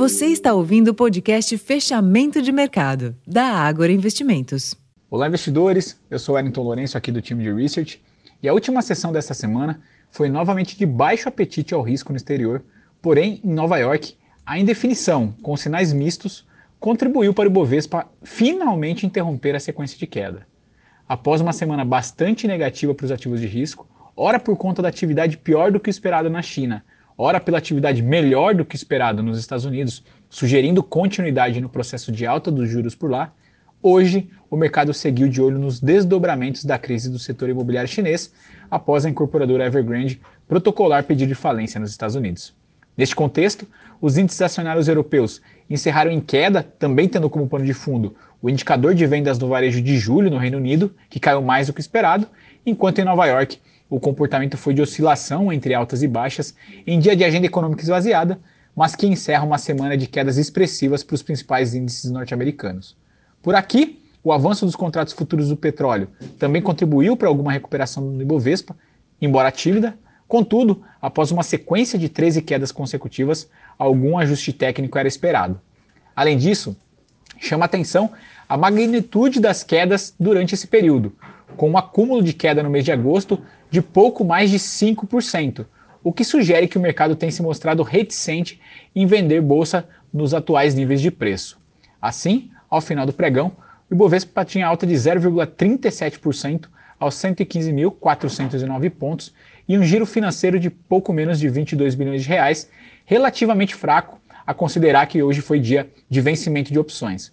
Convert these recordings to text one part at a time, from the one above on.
Você está ouvindo o podcast Fechamento de Mercado, da Ágora Investimentos. Olá, investidores. Eu sou Wellington Lourenço, aqui do time de Research. E a última sessão dessa semana foi novamente de baixo apetite ao risco no exterior, porém, em Nova York, a indefinição, com sinais mistos, contribuiu para o Bovespa finalmente interromper a sequência de queda. Após uma semana bastante negativa para os ativos de risco, ora por conta da atividade pior do que esperado na China, ora pela atividade melhor do que esperado nos Estados Unidos, sugerindo continuidade no processo de alta dos juros por lá, hoje o mercado seguiu de olho nos desdobramentos da crise do setor imobiliário chinês após a incorporadora Evergrande protocolar pedido de falência nos Estados Unidos. Neste contexto, os índices acionários europeus encerraram em queda, também tendo como pano de fundo o indicador de vendas no varejo de julho no Reino Unido, que caiu mais do que esperado, enquanto em Nova York o comportamento foi de oscilação entre altas e baixas em dia de agenda econômica esvaziada, mas que encerra uma semana de quedas expressivas para os principais índices norte-americanos. Por aqui, o avanço dos contratos futuros do petróleo também contribuiu para alguma recuperação do Ibovespa, embora tímida. Contudo, após uma sequência de 13 quedas consecutivas, algum ajuste técnico era esperado. Além disso, chama atenção a magnitude das quedas durante esse período, com um acúmulo de queda no mês de agosto de pouco mais de 5%, o que sugere que o mercado tem se mostrado reticente em vender bolsa nos atuais níveis de preço. Assim, ao final do pregão, o Ibovespa tinha alta de 0,37% aos 115.409 pontos e um giro financeiro de pouco menos de 22 bilhões de reais, relativamente fraco a considerar que hoje foi dia de vencimento de opções.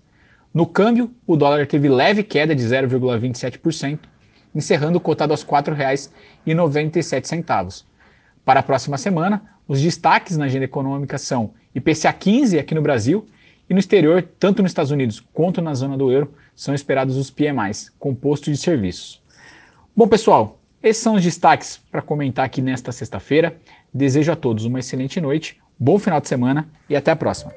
No câmbio, o dólar teve leve queda de 0,27%, encerrando cotado aos R$ 4,97. Para a próxima semana, os destaques na agenda econômica são IPCA 15 aqui no Brasil e no exterior, tanto nos Estados Unidos quanto na zona do euro, são esperados os PMIs, composto de serviços. Bom, pessoal, esses são os destaques para comentar aqui nesta sexta-feira. Desejo a todos uma excelente noite, bom final de semana e até a próxima.